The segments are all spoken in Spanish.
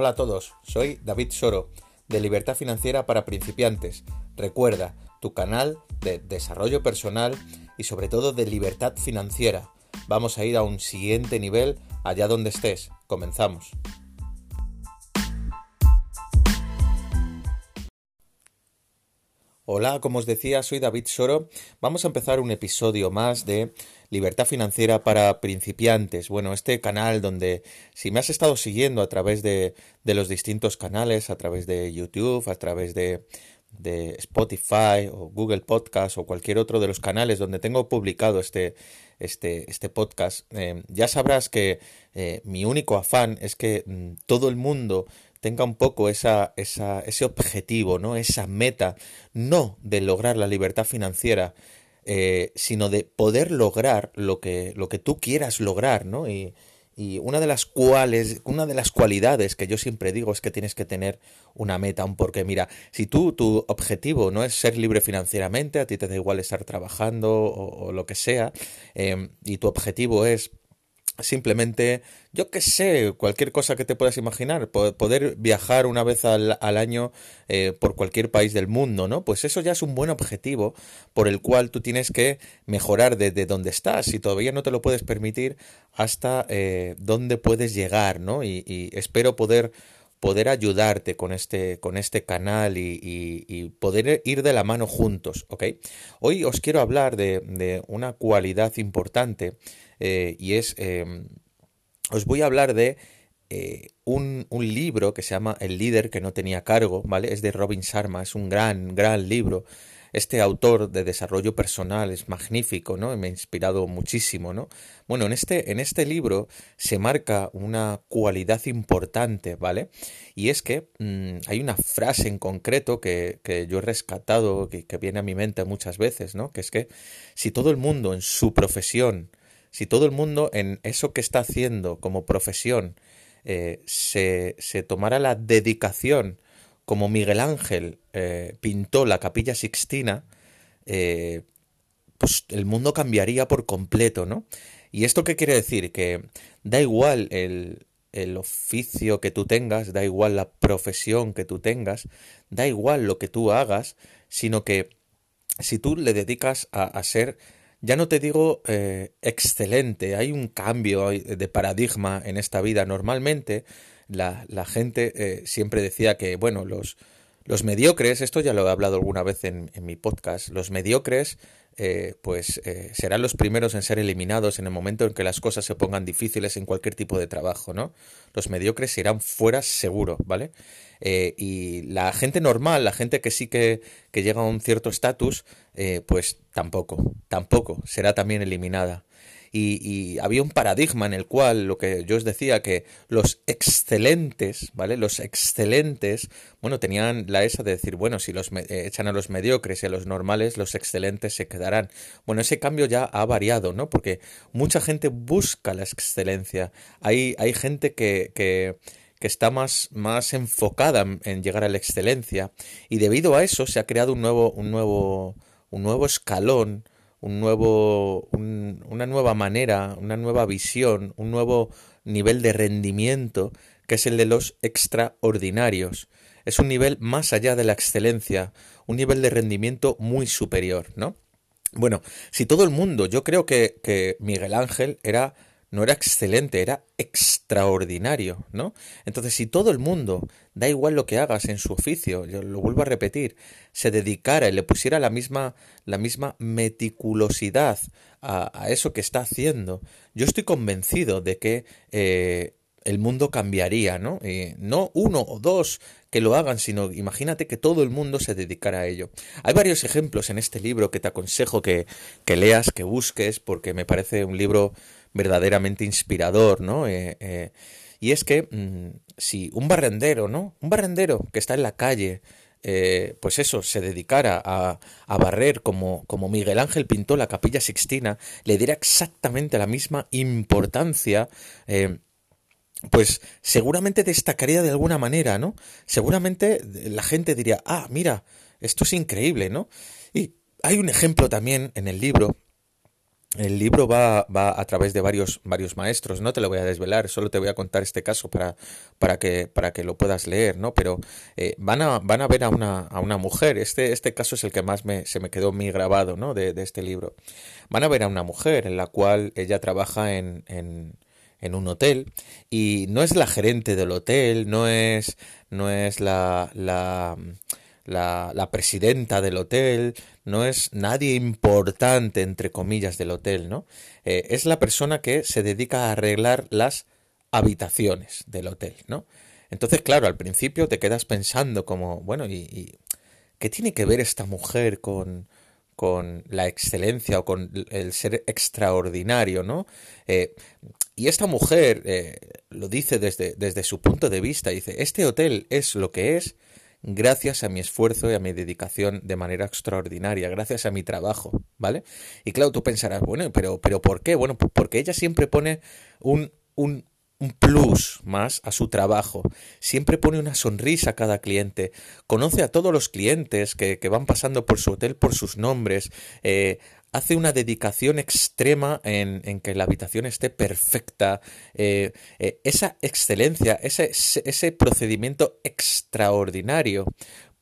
Hola a todos, soy David Soro, de Libertad Financiera para Principiantes. Recuerda, tu canal de desarrollo personal y sobre todo de libertad financiera. Vamos a ir a un siguiente nivel allá donde estés. Comenzamos. Hola, como os decía, soy David Soro. Vamos a empezar un episodio más de Libertad Financiera para Principiantes. Bueno, este canal donde si me has estado siguiendo a través de, los distintos canales, a través de YouTube, a través de, Spotify o Google Podcast o cualquier otro de los canales donde tengo publicado este, este, este podcast, eh, ya sabrás que eh, mi único afán es que mm, todo el mundo tenga un poco esa, esa, ese objetivo, ¿no? esa meta, no de lograr la libertad financiera, eh, sino de poder lograr lo que, lo que tú quieras lograr, ¿no? Y, y una de las cuales, una de las cualidades que yo siempre digo es que tienes que tener una meta, un porqué. Mira, si tú, tu objetivo no es ser libre financieramente, a ti te da igual estar trabajando o, lo que sea, eh, y tu objetivo es simplemente, yo qué sé, cualquier cosa que te puedas imaginar, poder viajar una vez al, año eh, por cualquier país del mundo, ¿no? Pues eso ya es un buen objetivo por el cual tú tienes que mejorar desde donde estás. Si todavía no te lo puedes permitir, hasta eh, dónde puedes llegar, ¿no? Y, espero poder poder ayudarte con este, con este canal y, poder ir de la mano juntos, ¿ok? Hoy os quiero hablar de, de una cualidad importante eh, y es, em, os voy a hablar de eh, un, libro que se llama El líder que no tenía cargo, ¿vale? Es de Robin Sharma, es un gran, gran libro. Este autor de desarrollo personal es magnífico, ¿no? Me ha inspirado muchísimo, ¿no? Bueno, en este, en este libro se marca una cualidad importante, ¿vale? Y es que mm, hay una frase en concreto que, que yo he rescatado, que, que viene a mi mente muchas veces, ¿no? Que es que si todo el mundo en su profesión si todo el mundo en eso que está haciendo como profesión eh, se, se, tomara la dedicación como Miguel Ángel eh, pintó la capilla sixtina, eh, pues el mundo cambiaría por completo, ¿no? ¿Y esto qué quiere decir? Que da igual el, el oficio que tú tengas, da igual la profesión que tú tengas, da igual lo que tú hagas, sino que si tú le dedicas a, ser ya no te digo eh, excelente, hay un cambio de paradigma en esta vida. Normalmente la, gente eh, siempre decía que, bueno, los, los mediocres, esto ya lo he hablado alguna vez en, en mi podcast, los mediocres eh, pues eh, serán los primeros en ser eliminados en el momento en que las cosas se pongan difíciles en cualquier tipo de trabajo, ¿no? Los mediocres irán fuera seguro, ¿vale? Eh, y la gente normal, la gente que sí que, que llega a un cierto estatus, pues tampoco, tampoco será también eliminada y, había un paradigma en el cual lo que yo os decía que los excelentes, ¿vale? Los excelentes, bueno, tenían la esa de decir, bueno, si los eh, echan a los mediocres y a los normales, los excelentes se quedarán. Bueno, ese cambio ya ha variado, ¿no? Porque mucha gente busca la excelencia. Hay, hay gente que, que que está más, más enfocada en, llegar a la excelencia y debido a eso se ha creado un nuevo, un nuevo, un nuevo escalón un nuevo, una nueva manera, una nueva visión, un nuevo nivel de rendimiento, que es el de los extraordinarios. Es un nivel más allá de la excelencia, un nivel de rendimiento muy superior, ¿no? Bueno, si todo el mundo, yo creo que, que Miguel Ángel era no era excelente, era extraordinario, ¿no? Entonces, si todo el mundo, da igual lo que hagas en su oficio, yo lo vuelvo a repetir, se dedicara y le pusiera la misma, la misma meticulosidad a, eso que está haciendo, yo estoy convencido de que eh, el mundo cambiaría, ¿no? no uno o dos que lo hagan, sino imagínate que todo el mundo se dedicara a ello. Hay varios ejemplos en este libro que te aconsejo que, que leas, que busques, porque me parece un libro verdaderamente inspirador, ¿no? Eh, eh, y es que mm, si un barrendero, ¿no? Un barrendero que está en la calle, eh, pues eso, se dedicara a, a barrer como, como, Miguel Ángel pintó la capilla sixtina, le diera exactamente la misma importancia, pues seguramente destacaría de alguna manera, ¿no? Seguramente la gente diría, ah, mira, esto es increíble, ¿no? Y hay un ejemplo también en el libro el libro va, va, a través de varios, varios maestros, no te lo voy a desvelar, solo te voy a contar este caso para, para, que, para que lo puedas leer, ¿no? Pero eh, van, a, van a ver a una, a una mujer, este, este caso es el que más me, se me quedó muy grabado, ¿no? De, de este libro. Van a ver a una mujer en la cual ella trabaja en, en, en un hotel y no es la gerente del hotel, no es, no es la, la la, presidenta del hotel, no es nadie importante, entre comillas, del hotel, ¿no? Eh, es la persona que se dedica a arreglar las habitaciones del hotel, ¿no? Entonces, claro, al principio te quedas pensando como, bueno, ¿y, y qué tiene que ver esta mujer con, con la excelencia o con el ser extraordinario, ¿no? Eh, y esta mujer eh, lo dice desde, desde su punto de vista, dice, este hotel es lo que es gracias a mi esfuerzo y a mi dedicación de manera extraordinaria, gracias a mi trabajo, ¿vale? Y claro, tú pensarás, bueno, pero, pero ¿por qué? Bueno, porque ella siempre pone un, un, un plus más a su trabajo. Siempre pone una sonrisa a cada cliente. Conoce a todos los clientes que, que van pasando por su hotel por sus nombres. Eh, hace una dedicación extrema en, que la habitación esté perfecta. Eh, eh, esa excelencia, ese, ese procedimiento extraordinario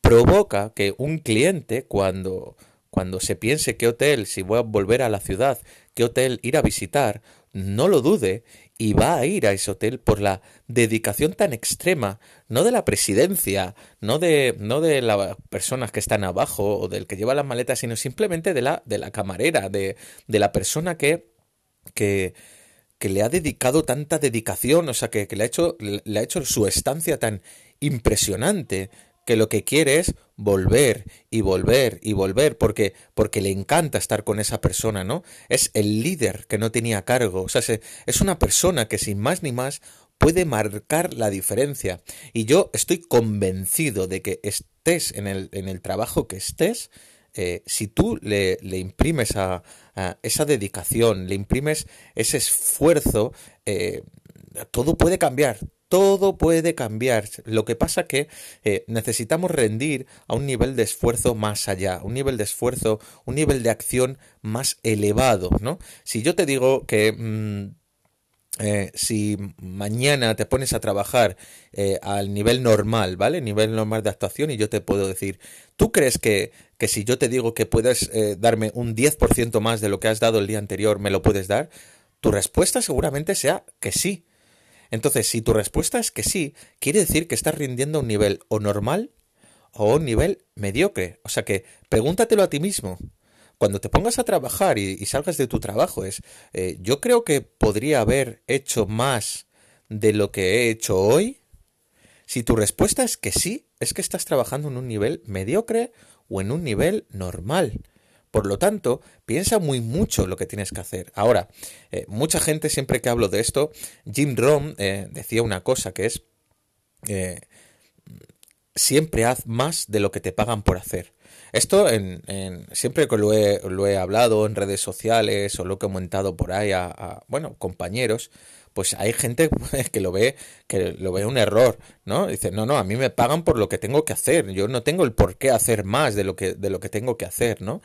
provoca que un cliente cuando, cuando se piense qué hotel, si voy a volver a la ciudad, qué hotel ir a visitar, no lo dude y va a ir a ese hotel por la dedicación tan extrema, no de la presidencia, no de, no de las personas que están abajo o del que lleva las maletas, sino simplemente de la, de la camarera, de, de la persona que, que, que le ha dedicado tanta dedicación, o sea, que, que le, ha hecho, le ha hecho su estancia tan impresionante, que lo que quiere es volver y volver y volver porque porque le encanta estar con esa persona, ¿no? Es el líder que no tenía cargo, o sea, es una persona que sin más ni más puede marcar la diferencia. Y yo estoy convencido de que estés en el, en el trabajo que estés, eh, si tú le, le imprimes a, a, esa dedicación, le imprimes ese esfuerzo, eh, todo puede cambiar, todo puede cambiar. Lo que pasa que eh, necesitamos rendir a un nivel de esfuerzo más allá, un nivel de esfuerzo, un nivel de acción más elevado, ¿no? Si yo te digo que mmm, eh, si mañana te pones a trabajar eh, al nivel normal, ¿vale? Nivel normal de actuación y yo te puedo decir, ¿tú crees que, que si yo te digo que puedes darme un 10% más de lo que has dado el día anterior, me lo puedes dar? Tu respuesta seguramente sea que sí. Entonces, si tu respuesta es que sí, quiere decir que estás rindiendo a un nivel o normal o a un nivel mediocre. O sea que pregúntatelo a ti mismo. Cuando te pongas a trabajar y, salgas de tu trabajo es, eh, yo creo que podría haber hecho más de lo que he hecho hoy. Si tu respuesta es que sí, es que estás trabajando en un nivel mediocre o en un nivel normal. Por lo tanto, piensa muy mucho lo que tienes que hacer. Ahora, eh, mucha gente siempre que hablo de esto, Jim Rohn eh, decía una cosa que es, eh, siempre haz más de lo que te pagan por hacer. Esto en, en, siempre que lo he, lo he, hablado en redes sociales o lo he comentado por ahí a, bueno, compañeros, pues hay gente que lo ve que lo ve un error, ¿no? Dice, "No, no, a mí me pagan por lo que tengo que hacer, yo no tengo el por qué hacer más de lo que de lo que tengo que hacer, ¿no?"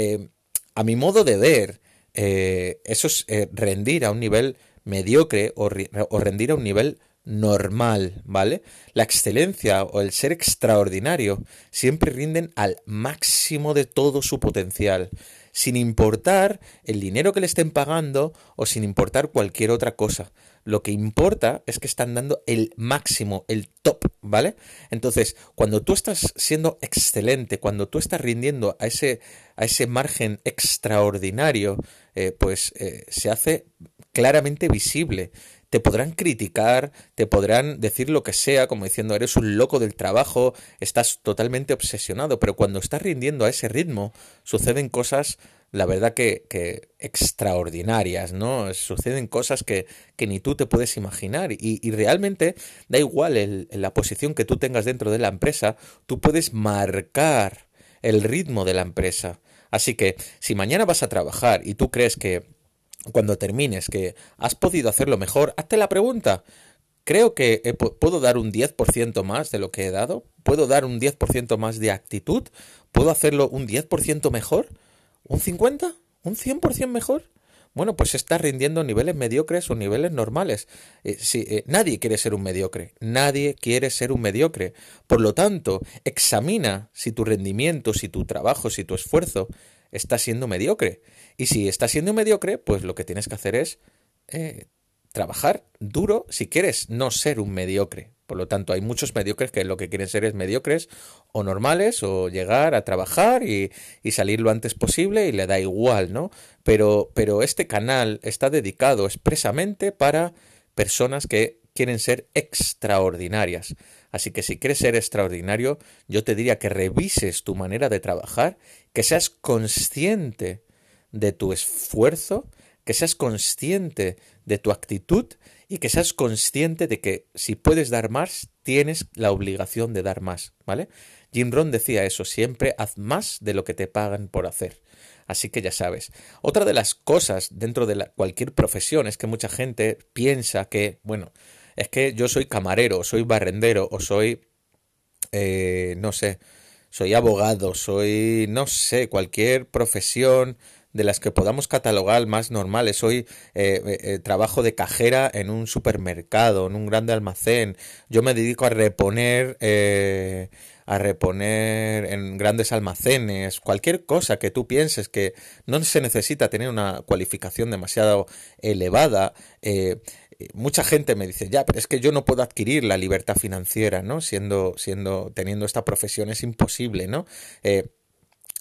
Eh, a mi modo de ver, eh, eso es eh, rendir a un nivel mediocre o, o, rendir a un nivel normal, ¿vale? La excelencia o el ser extraordinario siempre rinden al máximo de todo su potencial, sin importar el dinero que le estén pagando o sin importar cualquier otra cosa. Lo que importa es que están dando el máximo, el top, ¿vale? Entonces, cuando tú estás siendo excelente, cuando tú estás rindiendo a ese, a ese margen extraordinario, eh, pues eh, se hace claramente visible. Te podrán criticar, te podrán decir lo que sea, como diciendo eres un loco del trabajo, estás totalmente obsesionado, pero cuando estás rindiendo a ese ritmo, suceden cosas la verdad que, que, extraordinarias, ¿no? Suceden cosas que, que ni tú te puedes imaginar y, realmente da igual la posición que tú tengas dentro de la empresa, tú puedes marcar el ritmo de la empresa. Así que si mañana vas a trabajar y tú crees que cuando termines que has podido hacerlo mejor, hazte la pregunta. Creo que puedo dar un 10% más de lo que he dado, puedo dar un 10% más de actitud, puedo hacerlo un 10% mejor. ¿Un 50? ¿Un 100% mejor? Bueno, pues estás rindiendo niveles mediocres o niveles normales. Eh, eh, nadie quiere ser un mediocre. Nadie quiere ser un mediocre. Por lo tanto, examina si tu rendimiento, si tu trabajo, si tu esfuerzo está siendo mediocre. Y si está siendo mediocre, pues lo que tienes que hacer es eh, trabajar duro si quieres no ser un mediocre. Por lo tanto, hay muchos mediocres que lo que quieren ser es mediocres o normales o llegar a trabajar y, salir lo antes posible y le da igual, ¿no? Pero, pero este canal está dedicado expresamente para personas que quieren ser extraordinarias. Así que si quieres ser extraordinario, yo te diría que revises tu manera de trabajar, que seas consciente de tu esfuerzo, que seas consciente de tu actitud y que seas consciente de que si puedes dar más, tienes la obligación de dar más, ¿vale? Jim Rohn decía eso, siempre haz más de lo que te pagan por hacer. Así que ya sabes. Otra de las cosas dentro de cualquier profesión es que mucha gente piensa que, bueno, es que yo soy camarero, soy barrendero o soy, eh, no sé, soy abogado, soy, no sé, cualquier profesión de las que podamos catalogar más normales. Hoy eh, eh, eh, trabajo de cajera en un supermercado, en un grande almacén. Yo me dedico a reponer, a reponer en grandes almacenes. Cualquier cosa que tú pienses que no se necesita tener una cualificación demasiado elevada. mucha gente me dice, ya, pero es que yo no puedo adquirir la libertad financiera, ¿no? Siendo, siendo, teniendo esta profesión es imposible, ¿no?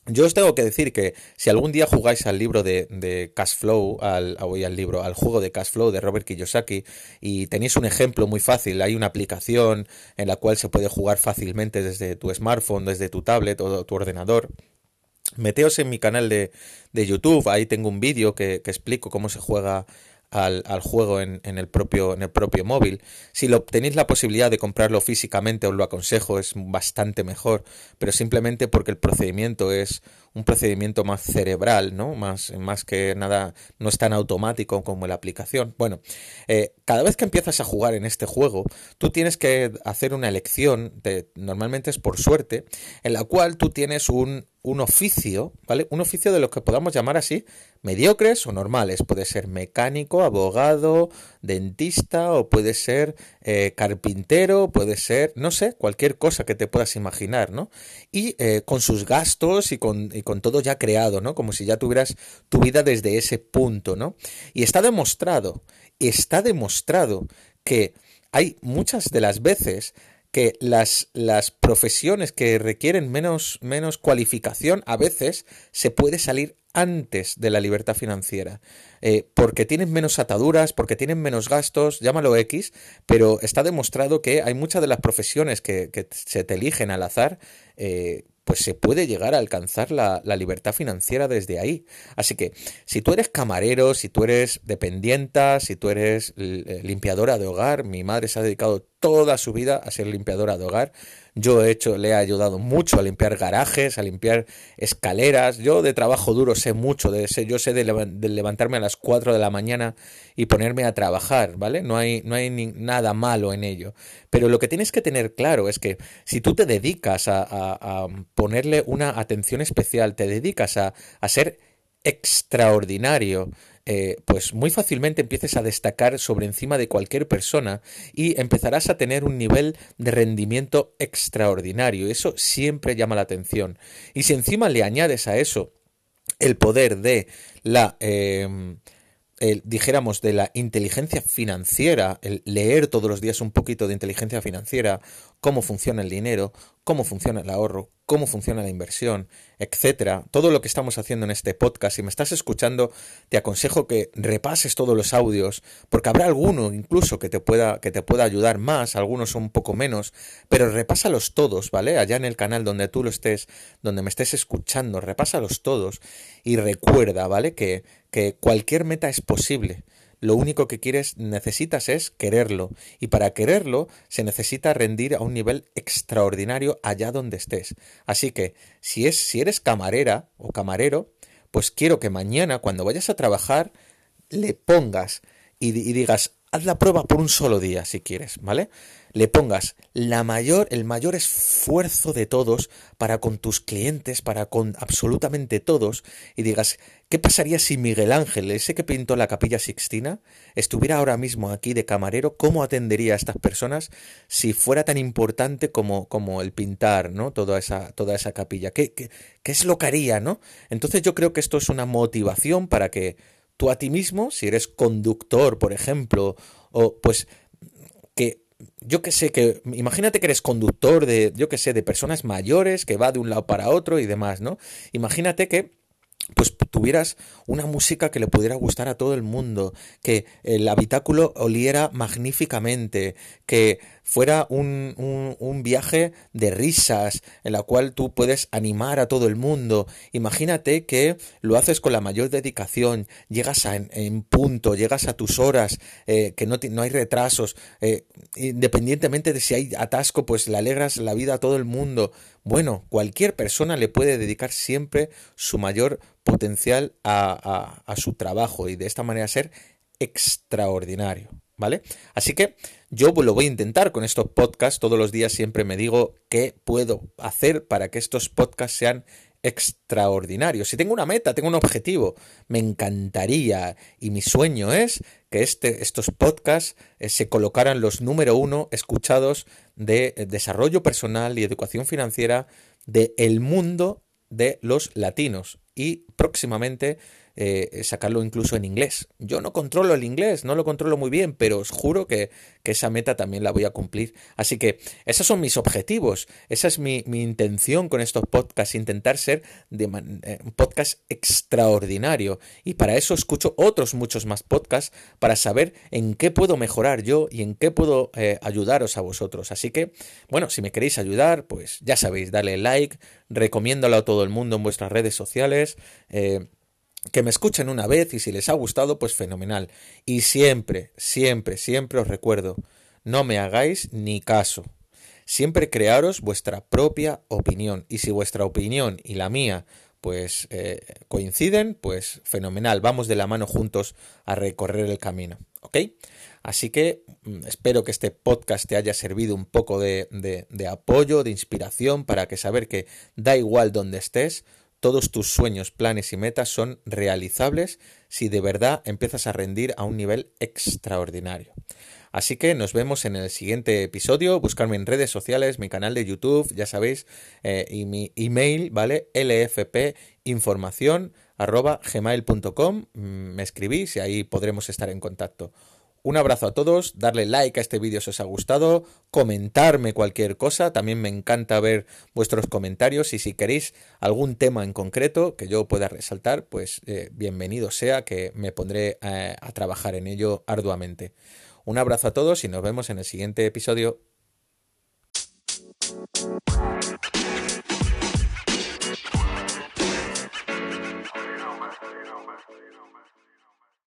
Yo os tengo que decir que si algún día jugáis al libro de, de Cash Flow, al, al libro, al juego de Cash Flow de Robert Kiyosaki, y tenéis un ejemplo muy fácil, hay una aplicación en la cual se puede jugar fácilmente desde tu smartphone, desde tu tablet o tu ordenador. Meteos en mi canal de, de YouTube, ahí tengo un vídeo que, que explico cómo se juega al, al juego en, en, el propio, en el propio móvil. Si lo, tenéis la posibilidad de comprarlo físicamente, os lo aconsejo, es bastante mejor, pero simplemente porque el procedimiento es un procedimiento más cerebral, ¿no? Más, más que nada, no es tan automático como la aplicación. Bueno, eh, cada vez que empiezas a jugar en este juego, tú tienes que hacer una elección, normalmente es por suerte, en la cual tú tienes un, un oficio, ¿vale? Un oficio de lo que podamos llamar así, mediocres o normales. Puede ser mecánico, abogado, dentista o puede ser eh, carpintero, puede ser, no sé, cualquier cosa que te puedas imaginar, ¿no? Y eh, con sus gastos y con, y con todo ya creado, ¿no? Como si ya tuvieras tu vida desde ese punto, ¿no? Y está demostrado, está demostrado que hay muchas de las veces que las, las profesiones que requieren menos, menos cualificación a veces se puede salir antes de la libertad financiera, eh, porque tienen menos ataduras, porque tienen menos gastos, llámalo X, pero está demostrado que hay muchas de las profesiones que, se te eligen al azar, eh, pues se puede llegar a alcanzar la, libertad financiera desde ahí. Así que si tú eres camarero, si tú eres dependienta, si tú eres eh, limpiadora de hogar, mi madre se ha dedicado toda su vida a ser limpiadora de hogar, yo he hecho, le he ayudado mucho a limpiar garajes, a limpiar escaleras. Yo de trabajo duro sé mucho de ese. Yo sé de, levantarme a las 4 de la mañana y ponerme a trabajar, ¿vale? No hay, no hay nada malo en ello. Pero lo que tienes que tener claro es que si tú te dedicas a, a ponerle una atención especial, te dedicas a, a ser extraordinario, eh, pues muy fácilmente empieces a destacar sobre encima de cualquier persona y empezarás a tener un nivel de rendimiento extraordinario. Eso siempre llama la atención. Y si encima le añades a eso el poder de la... Dijéramos, de la inteligencia financiera, el leer todos los días un poquito de inteligencia financiera, cómo funciona el dinero, cómo funciona el ahorro, cómo funciona la inversión, etcétera. Todo lo que estamos haciendo en este podcast, si me estás escuchando, te aconsejo que repases todos los audios, porque habrá alguno incluso que te pueda que te pueda ayudar más, algunos un poco menos, pero repásalos todos, ¿vale? Allá en el canal donde tú lo estés, donde me estés escuchando, repásalos todos y recuerda, ¿vale? Que que cualquier meta es posible lo único que quieres, necesitas es quererlo. Y para quererlo se necesita rendir a un nivel extraordinario allá donde estés. Así que, si, es, si eres camarera o camarero, pues quiero que mañana, cuando vayas a trabajar, le pongas y, y digas, haz la prueba por un solo día si quieres, ¿vale? le pongas la mayor, el mayor esfuerzo de todos para con tus clientes, para con absolutamente todos, y digas, ¿qué pasaría si Miguel Ángel, ese que pintó la capilla Sixtina, estuviera ahora mismo aquí de camarero? ¿Cómo atendería a estas personas si fuera tan importante como, como el pintar, ¿no? Toda esa, toda esa capilla. ¿Qué, qué, qué es lo que haría, no? Entonces yo creo que esto es una motivación para que tú a ti mismo, si eres conductor, por ejemplo, o pues que yo que sé, que imagínate que eres conductor de, yo que sé, de personas mayores que va de un lado para otro y demás, ¿no? Imagínate que pues tuvieras una música que le pudiera gustar a todo el mundo, que el habitáculo oliera magníficamente, que fuera un, un, viaje de risas en la cual tú puedes animar a todo el mundo. Imagínate que lo haces con la mayor dedicación, llegas en, punto, llegas a tus horas, eh, que no, no, hay retrasos, eh, independientemente de si hay atasco, pues le alegras la vida a todo el mundo. Bueno, cualquier persona le puede dedicar siempre su mayor potencial a, su trabajo y de esta manera ser extraordinario. ¿Vale? Así que yo lo voy a intentar con estos podcasts. Todos los días siempre me digo qué puedo hacer para que estos podcasts sean extraordinarios. Si tengo una meta, tengo un objetivo, me encantaría y mi sueño es que este, estos podcasts eh, se colocaran los número uno escuchados de eh, desarrollo personal y educación financiera del el mundo de los latinos y próximamente eh, sacarlo incluso en inglés. Yo no controlo el inglés, no lo controlo muy bien, pero os juro que, esa meta también la voy a cumplir. Así que esos son mis objetivos, esa es mi, intención con estos podcasts, intentar ser de eh, un podcast extraordinario. Y para eso escucho otros muchos más podcasts para saber en qué puedo mejorar yo y en qué puedo eh, ayudaros a vosotros. Así que, bueno, si me queréis ayudar, pues ya sabéis, dale like, recomiéndalo a todo el mundo en vuestras redes sociales que me escuchen una vez y si les ha gustado, pues fenomenal. Y siempre, siempre, siempre os recuerdo, no me hagáis ni caso. Siempre crearos vuestra propia opinión. Y si vuestra opinión y la mía pues eh, coinciden, pues fenomenal. Vamos de la mano juntos a recorrer el camino. ¿Ok? Así que mm, espero que este podcast te haya servido un poco de, de, de apoyo, de inspiración, para que saber que da igual donde estés, todos tus sueños, planes y metas son realizables si de verdad empiezas a rendir a un nivel extraordinario. Así que nos vemos en el siguiente episodio. Buscarme en redes sociales, mi canal de YouTube, ya sabéis, eh, y mi email, ¿vale? lfpinformación arroba gmail.com. Mm, me escribís y ahí podremos estar en contacto. Un abrazo a todos, darle like a este vídeo si os ha gustado, comentarme cualquier cosa, también me encanta ver vuestros comentarios y si queréis algún tema en concreto que yo pueda resaltar, pues eh, bienvenido sea que me pondré eh, a trabajar en ello arduamente. Un abrazo a todos y nos vemos en el siguiente episodio.